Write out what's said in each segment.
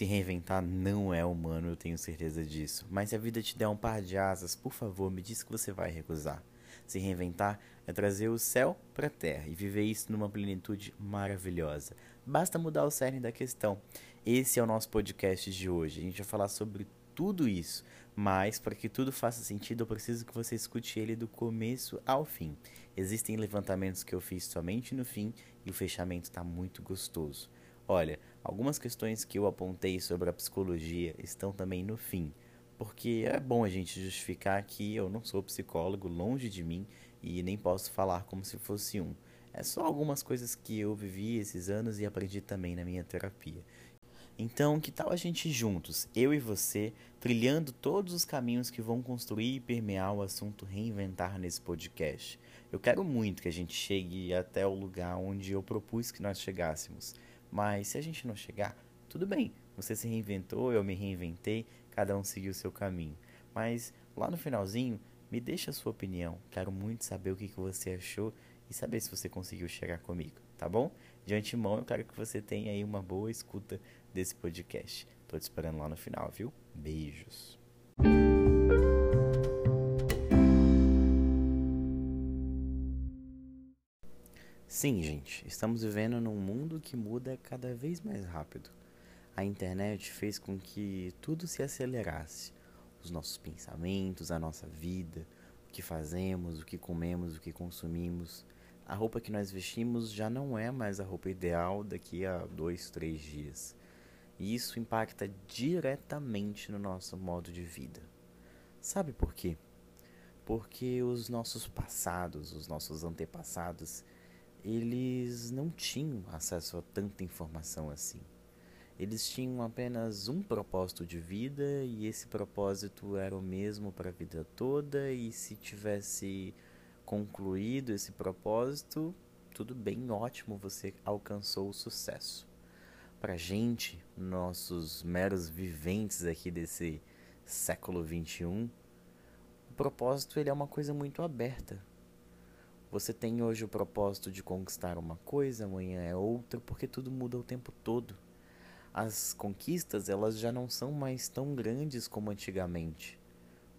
Se reinventar não é humano, eu tenho certeza disso. Mas se a vida te der um par de asas, por favor, me diz que você vai recusar. Se reinventar é trazer o céu para a terra e viver isso numa plenitude maravilhosa. Basta mudar o cerne da questão. Esse é o nosso podcast de hoje. A gente vai falar sobre tudo isso, mas para que tudo faça sentido, eu preciso que você escute ele do começo ao fim. Existem levantamentos que eu fiz somente no fim e o fechamento está muito gostoso. Olha, algumas questões que eu apontei sobre a psicologia estão também no fim, porque é bom a gente justificar que eu não sou psicólogo, longe de mim, e nem posso falar como se fosse um. É só algumas coisas que eu vivi esses anos e aprendi também na minha terapia. Então, que tal a gente juntos, eu e você, trilhando todos os caminhos que vão construir e permear o assunto reinventar nesse podcast? Eu quero muito que a gente chegue até o lugar onde eu propus que nós chegássemos. Mas se a gente não chegar, tudo bem. Você se reinventou, eu me reinventei, cada um seguiu o seu caminho. Mas lá no finalzinho, me deixa a sua opinião. Quero muito saber o que, que você achou e saber se você conseguiu chegar comigo, tá bom? De antemão, eu quero que você tenha aí uma boa escuta desse podcast. Tô te esperando lá no final, viu? Beijos. Sim, gente, estamos vivendo num mundo que muda cada vez mais rápido. A internet fez com que tudo se acelerasse. Os nossos pensamentos, a nossa vida, o que fazemos, o que comemos, o que consumimos. A roupa que nós vestimos já não é mais a roupa ideal daqui a dois, três dias. E isso impacta diretamente no nosso modo de vida. Sabe por quê? Porque os nossos passados, os nossos antepassados, eles não tinham acesso a tanta informação assim. Eles tinham apenas um propósito de vida e esse propósito era o mesmo para a vida toda. E se tivesse concluído esse propósito, tudo bem, ótimo, você alcançou o sucesso. Para gente, nossos meros viventes aqui desse século 21, o propósito ele é uma coisa muito aberta. Você tem hoje o propósito de conquistar uma coisa, amanhã é outra, porque tudo muda o tempo todo. As conquistas, elas já não são mais tão grandes como antigamente.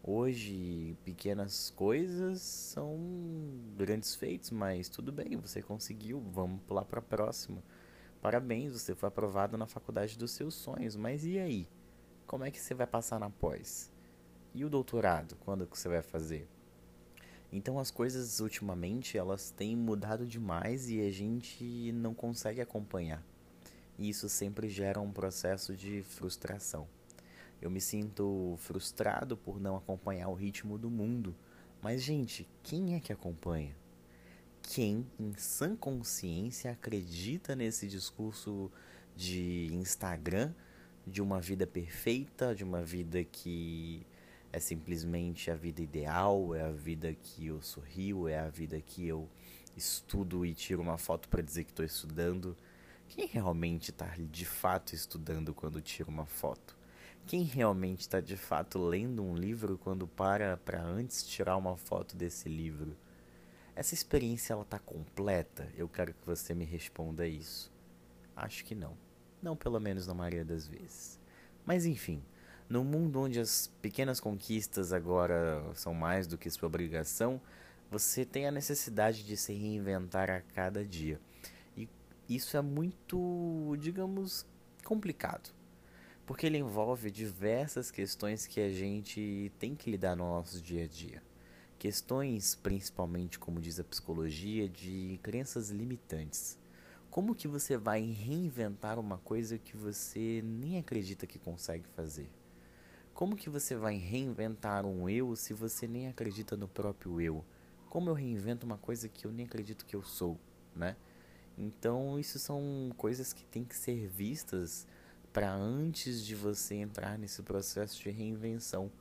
Hoje, pequenas coisas são grandes feitos, mas tudo bem, você conseguiu, vamos pular para a próxima. Parabéns, você foi aprovado na faculdade dos seus sonhos, mas e aí? Como é que você vai passar na pós? E o doutorado, quando que você vai fazer? Então as coisas ultimamente elas têm mudado demais e a gente não consegue acompanhar. E isso sempre gera um processo de frustração. Eu me sinto frustrado por não acompanhar o ritmo do mundo. Mas gente, quem é que acompanha? Quem em sã consciência acredita nesse discurso de Instagram de uma vida perfeita, de uma vida que é simplesmente a vida ideal, é a vida que eu sorrio, é a vida que eu estudo e tiro uma foto para dizer que estou estudando. Quem realmente está de fato estudando quando tira uma foto? Quem realmente está de fato lendo um livro quando para para antes tirar uma foto desse livro? Essa experiência ela está completa? Eu quero que você me responda isso. Acho que não. Não pelo menos na maioria das vezes. Mas enfim, no mundo onde as pequenas conquistas agora são mais do que sua obrigação, você tem a necessidade de se reinventar a cada dia. E isso é muito, digamos, complicado. Porque ele envolve diversas questões que a gente tem que lidar no nosso dia a dia. Questões, principalmente, como diz a psicologia, de crenças limitantes. Como que você vai reinventar uma coisa que você nem acredita que consegue fazer? Como que você vai reinventar um eu se você nem acredita no próprio eu? Como eu reinvento uma coisa que eu nem acredito que eu sou, né? Então, isso são coisas que têm que ser vistas para antes de você entrar nesse processo de reinvenção.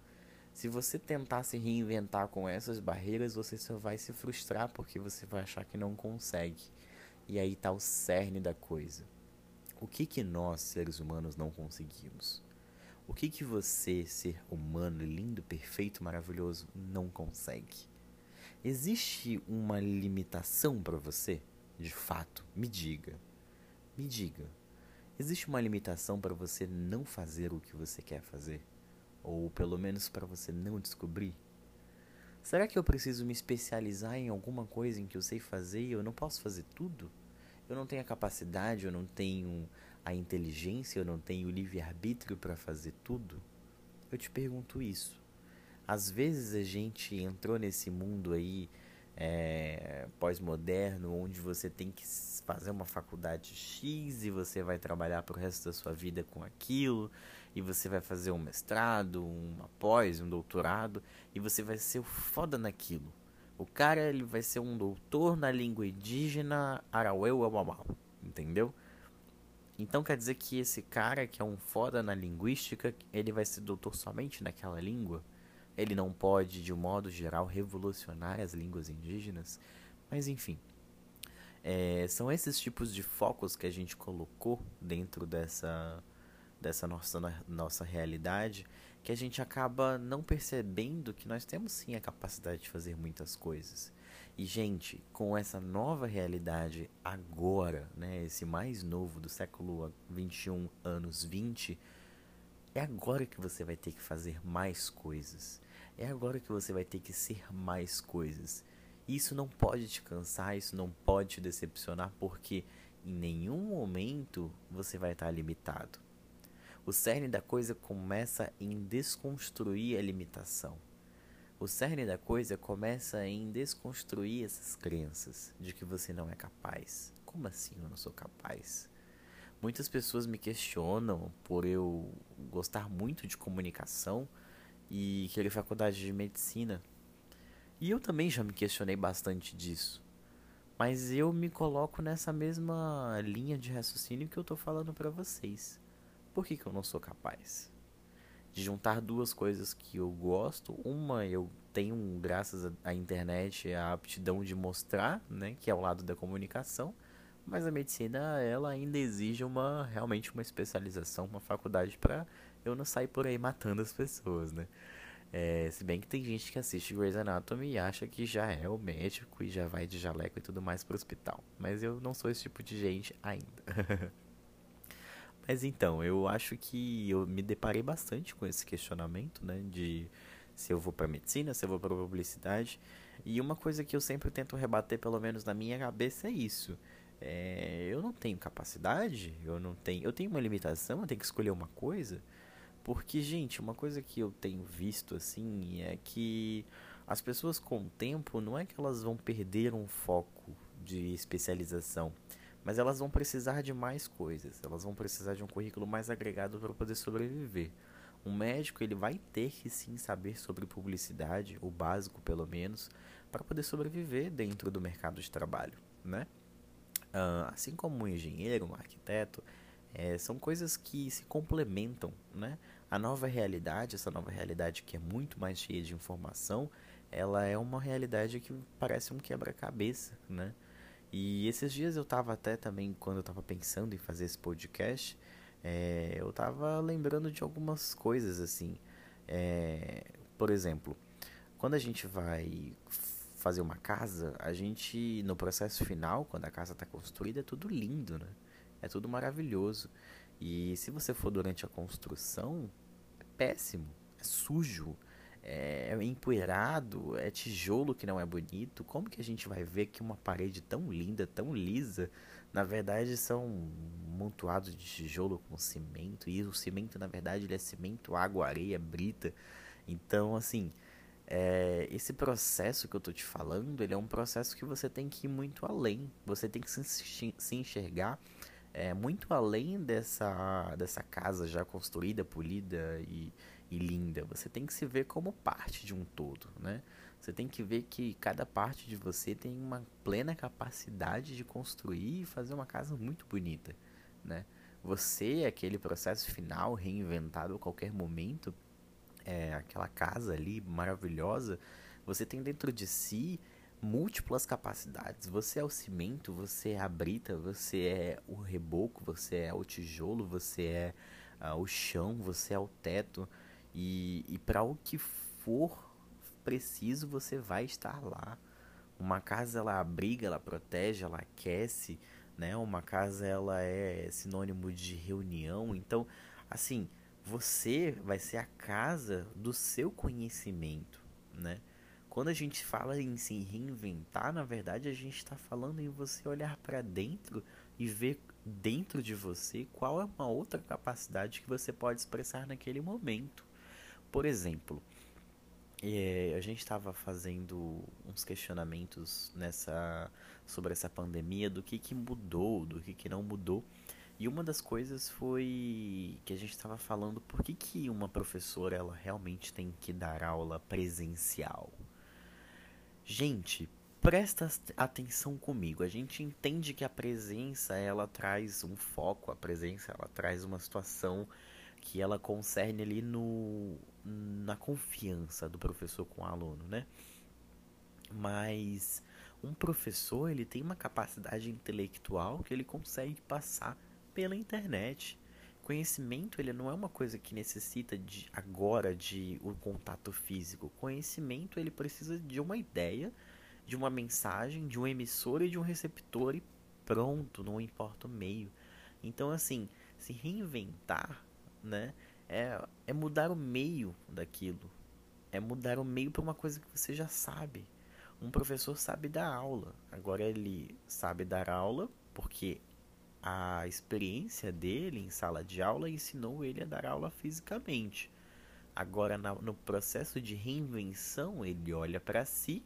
Se você tentar se reinventar com essas barreiras, você só vai se frustrar porque você vai achar que não consegue. E aí está o cerne da coisa. O que que nós, seres humanos, não conseguimos? O que que você, ser humano, lindo, perfeito, maravilhoso, não consegue? Existe uma limitação para você? De fato, me diga. Me diga. Existe uma limitação para você não fazer o que você quer fazer? Ou pelo menos para você não descobrir? Será que eu preciso me especializar em alguma coisa em que eu sei fazer e eu não posso fazer tudo? Eu não tenho a capacidade, eu não tenho a inteligência, eu não tenho o livre-arbítrio para fazer tudo? Eu te pergunto isso. Às vezes a gente entrou nesse mundo aí é, pós-moderno, onde você tem que fazer uma faculdade X e você vai trabalhar pro resto da sua vida com aquilo, e você vai fazer um mestrado, uma pós, um doutorado, e você vai ser o foda naquilo. O cara ele vai ser um doutor na língua indígena Araueu Amamau, entendeu? Então quer dizer que esse cara que é um foda na linguística, ele vai ser doutor somente naquela língua? Ele não pode, de um modo geral, revolucionar as línguas indígenas? Mas enfim, é, são esses tipos de focos que a gente colocou dentro dessa, dessa nossa, nossa realidade que a gente acaba não percebendo que nós temos sim a capacidade de fazer muitas coisas. E, gente, com essa nova realidade agora, né, esse mais novo do século 21, anos 20, é agora que você vai ter que fazer mais coisas. É agora que você vai ter que ser mais coisas. Isso não pode te cansar, isso não pode te decepcionar, porque em nenhum momento você vai estar limitado. O cerne da coisa começa em desconstruir a limitação. O cerne da coisa começa em desconstruir essas crenças de que você não é capaz. Como assim eu não sou capaz? Muitas pessoas me questionam por eu gostar muito de comunicação e querer faculdade de medicina. E eu também já me questionei bastante disso. Mas eu me coloco nessa mesma linha de raciocínio que eu tô falando para vocês. Por que, que eu não sou capaz? De juntar duas coisas que eu gosto. Uma, eu tenho, graças à internet, a aptidão de mostrar, né? Que é o lado da comunicação. Mas a medicina, ela ainda exige uma realmente uma especialização, uma faculdade para eu não sair por aí matando as pessoas, né? É, se bem que tem gente que assiste Grey's Anatomy e acha que já é o médico e já vai de jaleco e tudo mais pro hospital. Mas eu não sou esse tipo de gente ainda. Mas então, eu acho que eu me deparei bastante com esse questionamento, né? De se eu vou para medicina, se eu vou para publicidade. E uma coisa que eu sempre tento rebater, pelo menos na minha cabeça, é isso. É, eu não tenho capacidade, eu não tenho, eu tenho uma limitação, eu tenho que escolher uma coisa. Porque, gente, uma coisa que eu tenho visto assim é que as pessoas com o tempo não é que elas vão perder um foco de especialização mas elas vão precisar de mais coisas, elas vão precisar de um currículo mais agregado para poder sobreviver. Um médico ele vai ter que sim saber sobre publicidade, o básico pelo menos, para poder sobreviver dentro do mercado de trabalho, né? Uh, assim como um engenheiro, um arquiteto, é, são coisas que se complementam, né? A nova realidade, essa nova realidade que é muito mais cheia de informação, ela é uma realidade que parece um quebra-cabeça, né? E esses dias eu tava até também, quando eu tava pensando em fazer esse podcast, é, eu tava lembrando de algumas coisas assim. É, por exemplo, quando a gente vai fazer uma casa, a gente, no processo final, quando a casa está construída, é tudo lindo, né? É tudo maravilhoso. E se você for durante a construção, é péssimo, é sujo, é empoeirado, é tijolo que não é bonito. Como que a gente vai ver que uma parede tão linda, tão lisa, na verdade são montoados de tijolo com cimento e o cimento na verdade ele é cimento, água, areia, brita. Então assim, é, esse processo que eu tô te falando, ele é um processo que você tem que ir muito além. Você tem que se, se enxergar é, muito além dessa, dessa casa já construída, polida e e linda. Você tem que se ver como parte de um todo, né? Você tem que ver que cada parte de você tem uma plena capacidade de construir e fazer uma casa muito bonita, né? Você, aquele processo final reinventado a qualquer momento, é, aquela casa ali maravilhosa, você tem dentro de si múltiplas capacidades. Você é o cimento, você é a brita, você é o reboco, você é o tijolo, você é uh, o chão, você é o teto. E, e para o que for preciso, você vai estar lá. Uma casa ela abriga, ela protege, ela aquece, né? Uma casa ela é sinônimo de reunião, então assim, você vai ser a casa do seu conhecimento, né? Quando a gente fala em se reinventar, na verdade a gente está falando em você olhar para dentro e ver dentro de você qual é uma outra capacidade que você pode expressar naquele momento. Por exemplo, é, a gente estava fazendo uns questionamentos nessa sobre essa pandemia do que, que mudou, do que, que não mudou. E uma das coisas foi que a gente estava falando por que, que uma professora ela realmente tem que dar aula presencial. Gente, presta atenção comigo. A gente entende que a presença ela traz um foco, a presença ela traz uma situação que ela concerne ali no na confiança do professor com o aluno, né? Mas um professor ele tem uma capacidade intelectual que ele consegue passar pela internet. Conhecimento ele não é uma coisa que necessita de agora de um contato físico. Conhecimento ele precisa de uma ideia, de uma mensagem, de um emissor e de um receptor e pronto, não importa o meio. Então assim, se reinventar, né, é, é mudar o meio daquilo. É mudar o meio para uma coisa que você já sabe. Um professor sabe dar aula. Agora ele sabe dar aula porque a experiência dele em sala de aula ensinou ele a dar aula fisicamente. Agora, no processo de reinvenção, ele olha para si,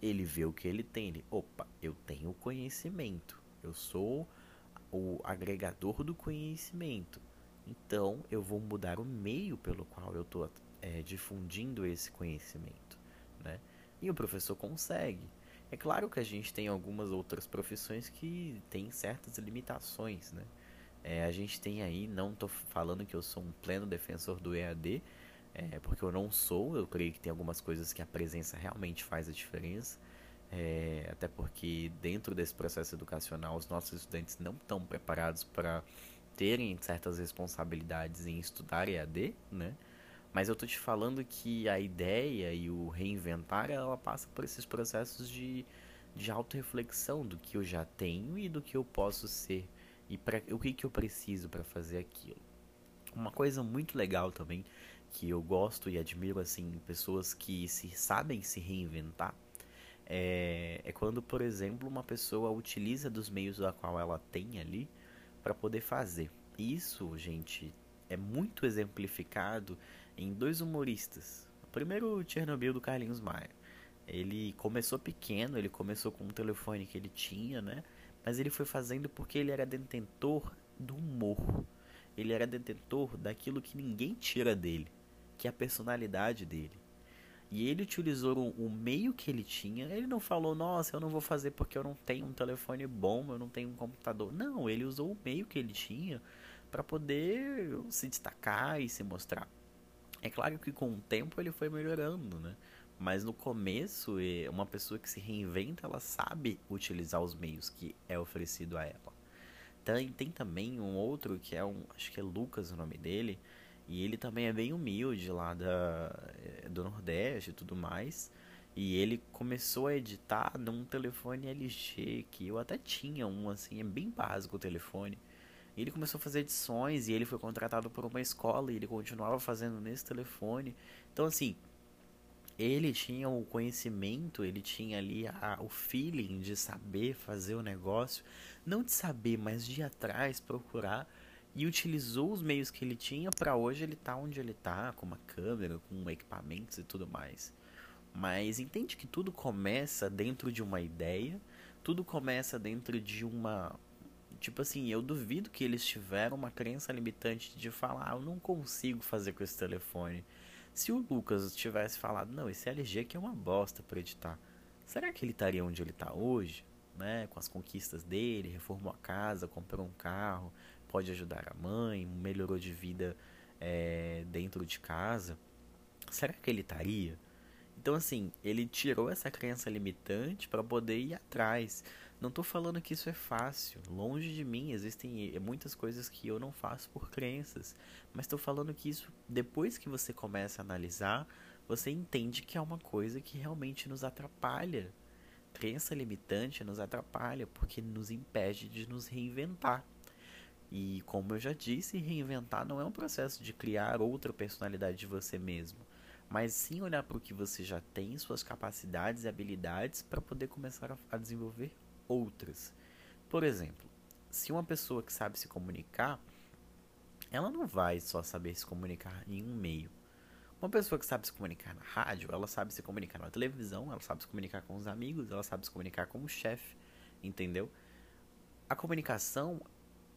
ele vê o que ele tem. Ele, opa, eu tenho conhecimento, eu sou o agregador do conhecimento. Então, eu vou mudar o meio pelo qual eu estou é, difundindo esse conhecimento. Né? E o professor consegue. É claro que a gente tem algumas outras profissões que têm certas limitações, né? É, a gente tem aí, não estou falando que eu sou um pleno defensor do EAD, é, porque eu não sou, eu creio que tem algumas coisas que a presença realmente faz a diferença, é, até porque dentro desse processo educacional os nossos estudantes não estão preparados para terem certas responsabilidades em estudar EAD, né? Mas eu tô te falando que a ideia e o reinventar, ela passa por esses processos de, de autorreflexão do que eu já tenho e do que eu posso ser e pra, o que, que eu preciso para fazer aquilo. Uma coisa muito legal também que eu gosto e admiro assim pessoas que se sabem se reinventar é, é quando, por exemplo, uma pessoa utiliza dos meios da qual ela tem ali para poder fazer. Isso, gente, é muito exemplificado em dois humoristas. O primeiro, o Chernobyl do Carlinhos Maia. Ele começou pequeno, ele começou com um telefone que ele tinha, né? Mas ele foi fazendo porque ele era detentor do humor. Ele era detentor daquilo que ninguém tira dele, que é a personalidade dele. E ele utilizou o meio que ele tinha. Ele não falou, nossa, eu não vou fazer porque eu não tenho um telefone bom, eu não tenho um computador. Não, ele usou o meio que ele tinha para poder se destacar e se mostrar. É claro que com o tempo ele foi melhorando, né? Mas no começo, uma pessoa que se reinventa, ela sabe utilizar os meios que é oferecido a ela. Tem, tem também um outro que é um, acho que é Lucas o nome dele, e ele também é bem humilde lá da, eh, do Nordeste e tudo mais. E ele começou a editar num telefone LG, que eu até tinha um assim, é bem básico o telefone. Ele começou a fazer edições e ele foi contratado por uma escola e ele continuava fazendo nesse telefone. Então, assim, ele tinha o conhecimento, ele tinha ali a, o feeling de saber fazer o negócio, não de saber, mas de ir atrás, procurar e utilizou os meios que ele tinha para hoje ele tá onde ele tá, com uma câmera, com equipamentos e tudo mais. Mas entende que tudo começa dentro de uma ideia, tudo começa dentro de uma Tipo assim, eu duvido que eles tiveram uma crença limitante de falar, ah, eu não consigo fazer com esse telefone. Se o Lucas tivesse falado, não, esse LG aqui é uma bosta para editar, será que ele estaria onde ele está hoje? Né? Com as conquistas dele, reformou a casa, comprou um carro, pode ajudar a mãe, melhorou de vida é, dentro de casa. Será que ele estaria? Então, assim, ele tirou essa crença limitante para poder ir atrás. Não estou falando que isso é fácil, longe de mim, existem muitas coisas que eu não faço por crenças, mas estou falando que isso, depois que você começa a analisar, você entende que é uma coisa que realmente nos atrapalha. crença limitante nos atrapalha porque nos impede de nos reinventar. E como eu já disse, reinventar não é um processo de criar outra personalidade de você mesmo, mas sim olhar para o que você já tem, suas capacidades e habilidades para poder começar a desenvolver outras. Por exemplo, se uma pessoa que sabe se comunicar, ela não vai só saber se comunicar em um meio. Uma pessoa que sabe se comunicar na rádio, ela sabe se comunicar na televisão, ela sabe se comunicar com os amigos, ela sabe se comunicar com o chefe, entendeu? A comunicação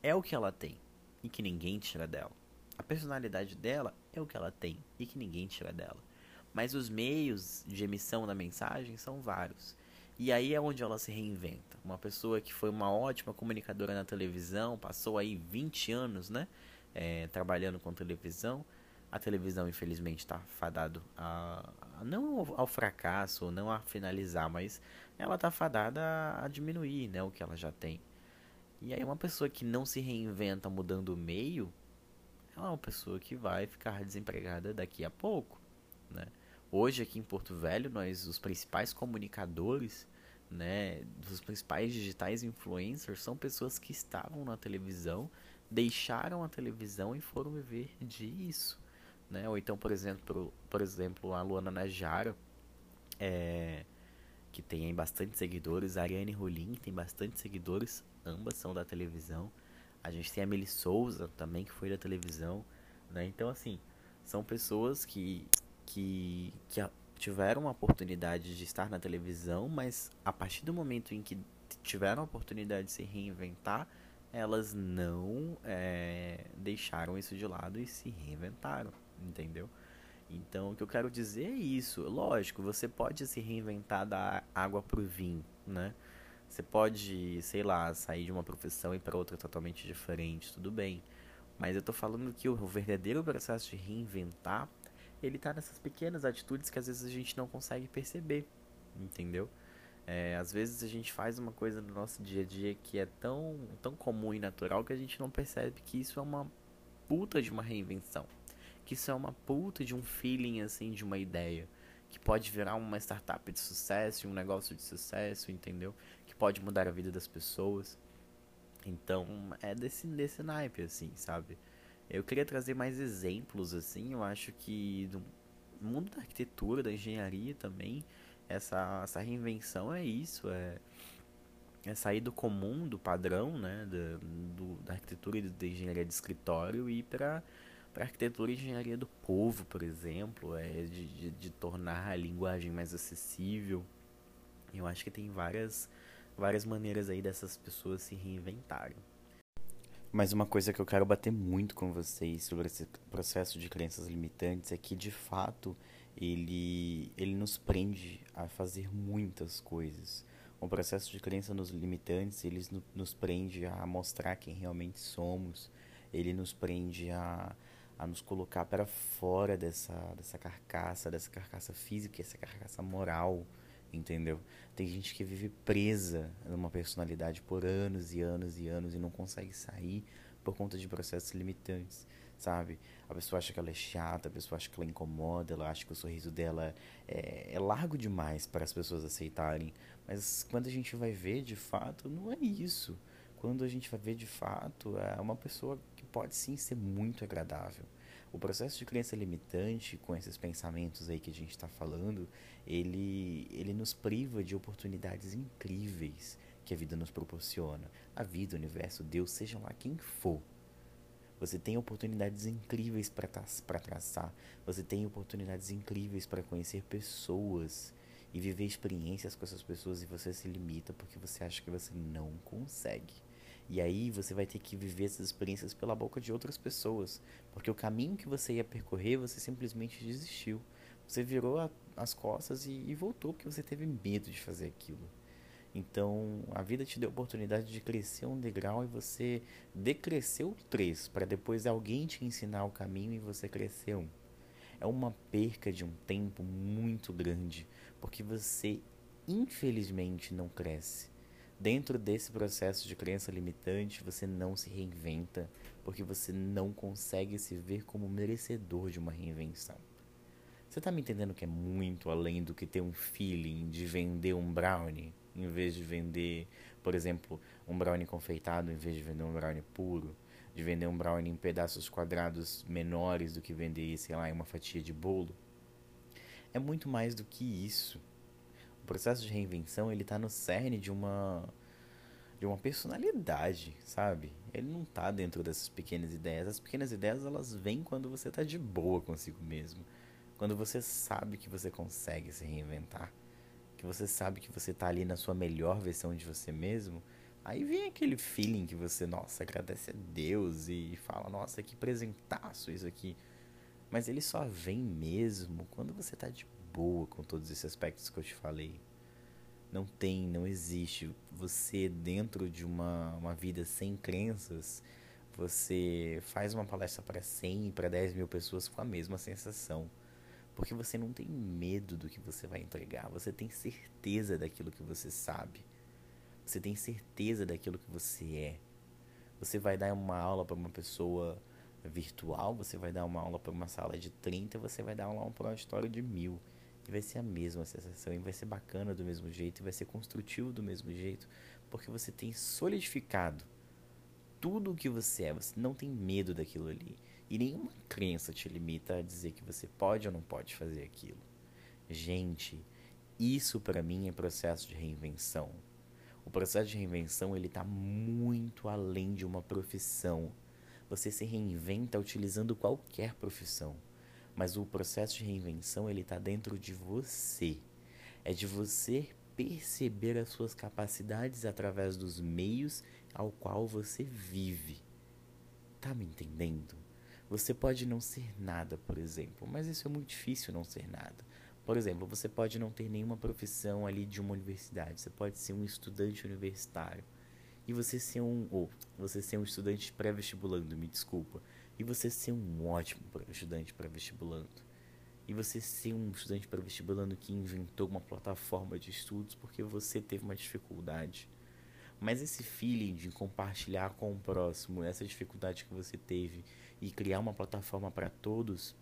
é o que ela tem e que ninguém tira dela. A personalidade dela é o que ela tem e que ninguém tira dela. Mas os meios de emissão da mensagem são vários. E aí é onde ela se reinventa. Uma pessoa que foi uma ótima comunicadora na televisão, passou aí 20 anos, né? É, trabalhando com televisão. A televisão, infelizmente, está fadado a, a, não ao fracasso, não a finalizar, mas ela está fadada a, a diminuir, né? O que ela já tem. E aí uma pessoa que não se reinventa mudando o meio, ela é uma pessoa que vai ficar desempregada daqui a pouco, né? Hoje aqui em Porto Velho, nós os principais comunicadores, né, dos principais digitais influencers são pessoas que estavam na televisão, deixaram a televisão e foram viver disso, né? Ou então, por exemplo, por exemplo, a Luana Najara, é, que tem bastante seguidores, a Ariane Rolim tem bastante seguidores, ambas são da televisão. A gente tem a Meli Souza também, que foi da televisão, né? Então, assim, são pessoas que, que, que tiveram a oportunidade de estar na televisão, mas a partir do momento em que tiveram a oportunidade de se reinventar, elas não é, deixaram isso de lado e se reinventaram, entendeu? Então, o que eu quero dizer é isso. Lógico, você pode se reinventar da água pro vinho, né? Você pode, sei lá, sair de uma profissão e para outra totalmente diferente, tudo bem. Mas eu tô falando que o verdadeiro processo de reinventar, ele tá nessas pequenas atitudes que às vezes a gente não consegue perceber, entendeu? É, às vezes a gente faz uma coisa no nosso dia a dia que é tão, tão comum e natural que a gente não percebe que isso é uma puta de uma reinvenção. Que isso é uma puta de um feeling, assim, de uma ideia. Que pode virar uma startup de sucesso, um negócio de sucesso, entendeu? que pode mudar a vida das pessoas. Então, é desse, desse naipe, assim, sabe? Eu queria trazer mais exemplos, assim, eu acho que no mundo da arquitetura, da engenharia também, essa, essa reinvenção é isso, é, é sair do comum, do padrão, né, da, do, da arquitetura e da engenharia de escritório e ir para para arquitetura e engenharia do povo, por exemplo, é de, de, de tornar a linguagem mais acessível. Eu acho que tem várias várias maneiras aí dessas pessoas se reinventarem. Mas uma coisa que eu quero bater muito com vocês sobre esse processo de crenças limitantes é que de fato ele, ele nos prende a fazer muitas coisas. O processo de crença nos limitantes, ele nos prende a mostrar quem realmente somos, ele nos prende a, a nos colocar para fora dessa, dessa carcaça, dessa carcaça física, essa carcaça moral, entendeu? Tem gente que vive presa numa personalidade por anos e anos e anos e não consegue sair por conta de processos limitantes, sabe? A pessoa acha que ela é chata, a pessoa acha que ela incomoda, ela acha que o sorriso dela é, é largo demais para as pessoas aceitarem. Mas quando a gente vai ver de fato, não é isso. Quando a gente vai ver de fato, é uma pessoa que pode sim ser muito agradável. O processo de crença limitante, com esses pensamentos aí que a gente está falando, ele, ele nos priva de oportunidades incríveis que a vida nos proporciona. A vida, o universo, Deus, seja lá quem for. Você tem oportunidades incríveis para traçar. Você tem oportunidades incríveis para conhecer pessoas e viver experiências com essas pessoas e você se limita porque você acha que você não consegue. E aí você vai ter que viver essas experiências pela boca de outras pessoas, porque o caminho que você ia percorrer, você simplesmente desistiu. Você virou a, as costas e, e voltou porque você teve medo de fazer aquilo. Então, a vida te deu a oportunidade de crescer um degrau e você decresceu três, para depois alguém te ensinar o caminho e você cresceu. É uma perca de um tempo muito grande, porque você infelizmente não cresce. Dentro desse processo de crença limitante, você não se reinventa, porque você não consegue se ver como merecedor de uma reinvenção. Você tá me entendendo que é muito além do que ter um feeling de vender um brownie? em vez de vender, por exemplo, um brownie confeitado em vez de vender um brownie puro, de vender um brownie em pedaços quadrados menores do que vender, sei lá, em uma fatia de bolo. É muito mais do que isso. O processo de reinvenção, ele tá no cerne de uma de uma personalidade, sabe? Ele não tá dentro dessas pequenas ideias. As pequenas ideias, elas vêm quando você tá de boa consigo mesmo. Quando você sabe que você consegue se reinventar, que você sabe que você tá ali na sua melhor versão de você mesmo, aí vem aquele feeling que você, nossa, agradece a Deus e fala, nossa, que presentaço isso aqui. Mas ele só vem mesmo quando você tá de boa com todos esses aspectos que eu te falei. Não tem, não existe. Você, dentro de uma, uma vida sem crenças, você faz uma palestra para 100, para 10 mil pessoas com a mesma sensação. Porque você não tem medo do que você vai entregar, você tem certeza daquilo que você sabe. Você tem certeza daquilo que você é. Você vai dar uma aula para uma pessoa virtual, você vai dar uma aula para uma sala de 30, você vai dar uma aula para um auditório de mil. E vai ser a mesma sensação, e vai ser bacana do mesmo jeito, e vai ser construtivo do mesmo jeito, porque você tem solidificado tudo o que você é, você não tem medo daquilo ali. E nenhuma crença te limita a dizer que você pode ou não pode fazer aquilo. Gente, isso para mim é processo de reinvenção. O processo de reinvenção ele está muito além de uma profissão. Você se reinventa utilizando qualquer profissão. Mas o processo de reinvenção ele está dentro de você. É de você perceber as suas capacidades através dos meios ao qual você vive. Tá me entendendo? Você pode não ser nada, por exemplo, mas isso é muito difícil não ser nada. Por exemplo, você pode não ter nenhuma profissão ali de uma universidade, você pode ser um estudante universitário. E você ser um ou você ser um estudante pré-vestibulando, me desculpa e você ser um ótimo estudante para vestibulando. E você ser um estudante para vestibulando que inventou uma plataforma de estudos porque você teve uma dificuldade. Mas esse feeling de compartilhar com o próximo essa dificuldade que você teve e criar uma plataforma para todos,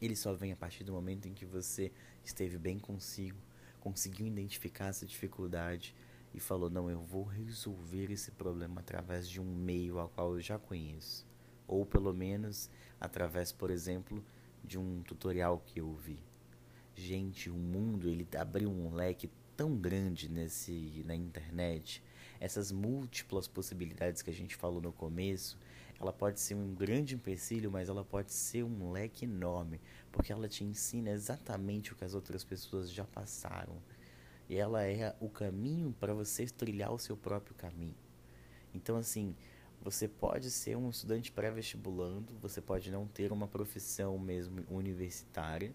ele só vem a partir do momento em que você esteve bem consigo, conseguiu identificar essa dificuldade e falou: Não, eu vou resolver esse problema através de um meio ao qual eu já conheço ou pelo menos através, por exemplo, de um tutorial que eu vi. Gente, o mundo ele abriu um leque tão grande nesse na internet. Essas múltiplas possibilidades que a gente falou no começo, ela pode ser um grande empecilho, mas ela pode ser um leque enorme, porque ela te ensina exatamente o que as outras pessoas já passaram. E ela é o caminho para você trilhar o seu próprio caminho. Então, assim, você pode ser um estudante pré-vestibulando, você pode não ter uma profissão mesmo universitária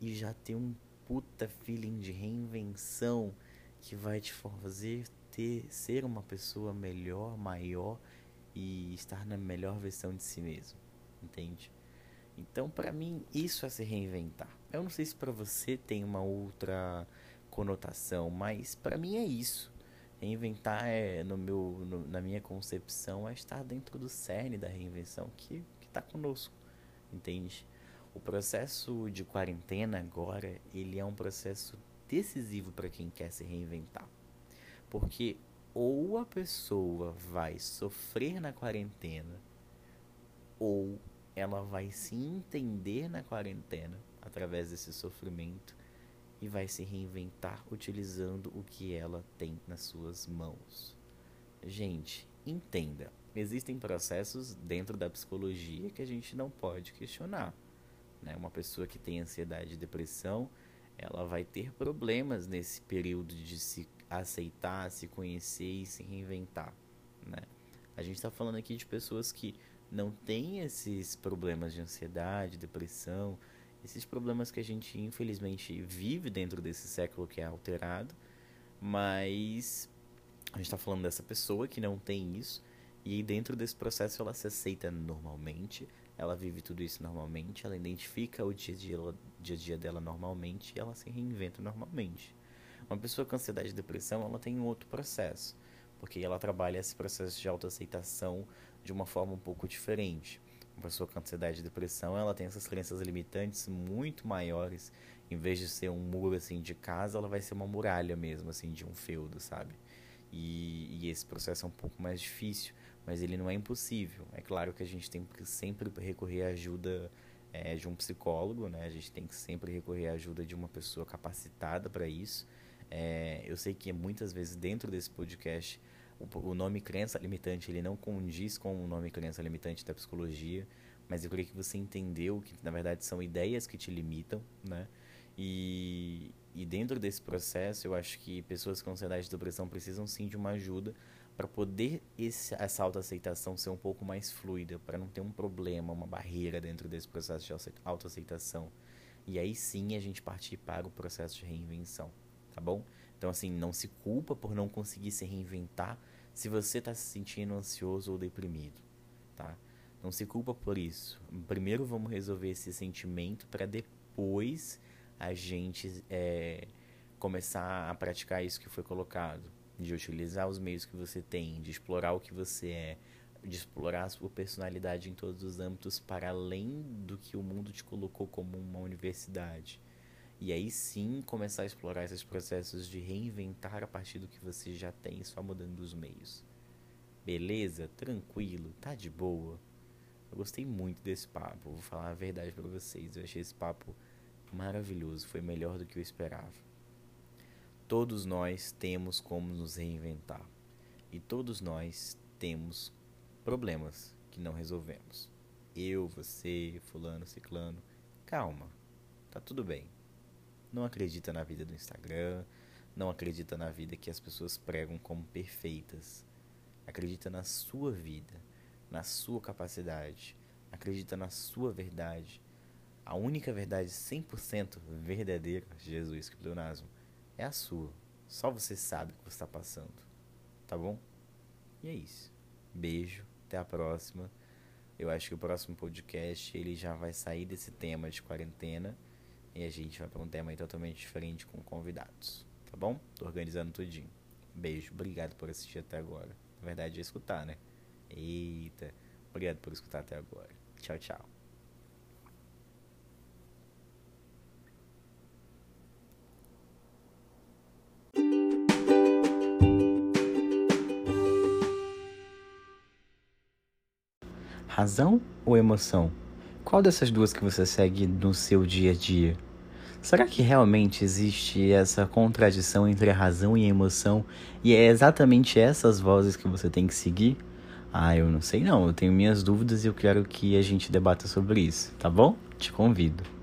e já ter um puta feeling de reinvenção que vai te fazer ter ser uma pessoa melhor, maior e estar na melhor versão de si mesmo, entende? Então, para mim, isso é se reinventar. Eu não sei se para você tem uma outra conotação, mas para mim é isso. Reinventar é, no meu, no, na minha concepção, é estar dentro do cerne da reinvenção que está conosco, entende? O processo de quarentena agora, ele é um processo decisivo para quem quer se reinventar. Porque ou a pessoa vai sofrer na quarentena, ou ela vai se entender na quarentena através desse sofrimento e vai se reinventar utilizando o que ela tem nas suas mãos. Gente, entenda, existem processos dentro da psicologia que a gente não pode questionar. Né? Uma pessoa que tem ansiedade e depressão, ela vai ter problemas nesse período de se aceitar, se conhecer e se reinventar. Né? A gente está falando aqui de pessoas que não têm esses problemas de ansiedade, depressão, esses problemas que a gente infelizmente vive dentro desse século que é alterado, mas a gente está falando dessa pessoa que não tem isso e dentro desse processo ela se aceita normalmente, ela vive tudo isso normalmente, ela identifica o dia a dia, dia, a dia dela normalmente e ela se reinventa normalmente. Uma pessoa com ansiedade e depressão ela tem um outro processo, porque ela trabalha esse processo de autoaceitação de uma forma um pouco diferente pessoa com ansiedade e depressão, ela tem essas crenças limitantes muito maiores. Em vez de ser um muro assim de casa, ela vai ser uma muralha mesmo, assim, de um feudo, sabe? E, e esse processo é um pouco mais difícil, mas ele não é impossível. É claro que a gente tem que sempre recorrer à ajuda é, de um psicólogo, né? A gente tem que sempre recorrer à ajuda de uma pessoa capacitada para isso. É, eu sei que muitas vezes dentro desse podcast o, nome crença limitante ele não condiz com o nome crença limitante da psicologia, mas eu creio que você entendeu que na verdade são ideias que te limitam, né? E, e dentro desse processo eu acho que pessoas com ansiedade e depressão precisam sim de uma ajuda para poder esse, essa autoaceitação ser um pouco mais fluida, para não ter um problema, uma barreira dentro desse processo de autoaceitação. E aí sim a gente partir para o processo de reinvenção, tá bom? Então, assim, não se culpa por não conseguir se reinventar se você está se sentindo ansioso ou deprimido, tá? Não se culpa por isso. Primeiro vamos resolver esse sentimento para depois a gente é, começar a praticar isso que foi colocado, de utilizar os meios que você tem, de explorar o que você é, de explorar a sua personalidade em todos os âmbitos para além do que o mundo te colocou como uma universidade. E aí sim começar a explorar esses processos de reinventar a partir do que você já tem, só mudando os meios. Beleza? Tranquilo? Tá de boa? Eu gostei muito desse papo, vou falar a verdade para vocês. Eu achei esse papo maravilhoso, foi melhor do que eu esperava. Todos nós temos como nos reinventar. E todos nós temos problemas que não resolvemos. Eu, você, fulano, ciclano. Calma. Tá tudo bem não acredita na vida do Instagram, não acredita na vida que as pessoas pregam como perfeitas. Acredita na sua vida, na sua capacidade, acredita na sua verdade. A única verdade 100% verdadeira, Jesus que pleonasmo, é a sua. Só você sabe o que você está passando. Tá bom? E é isso. Beijo, até a próxima. Eu acho que o próximo podcast ele já vai sair desse tema de quarentena e a gente vai para um tema totalmente diferente com convidados. Tá bom? Tô organizando tudinho. Beijo. Obrigado por assistir até agora. Na verdade, é escutar, né? Eita. Obrigado por escutar até agora. Tchau, tchau. Razão ou emoção? Qual dessas duas que você segue no seu dia a dia? Será que realmente existe essa contradição entre a razão e a emoção e é exatamente essas vozes que você tem que seguir? Ah, eu não sei não, eu tenho minhas dúvidas e eu quero que a gente debata sobre isso, tá bom? Te convido.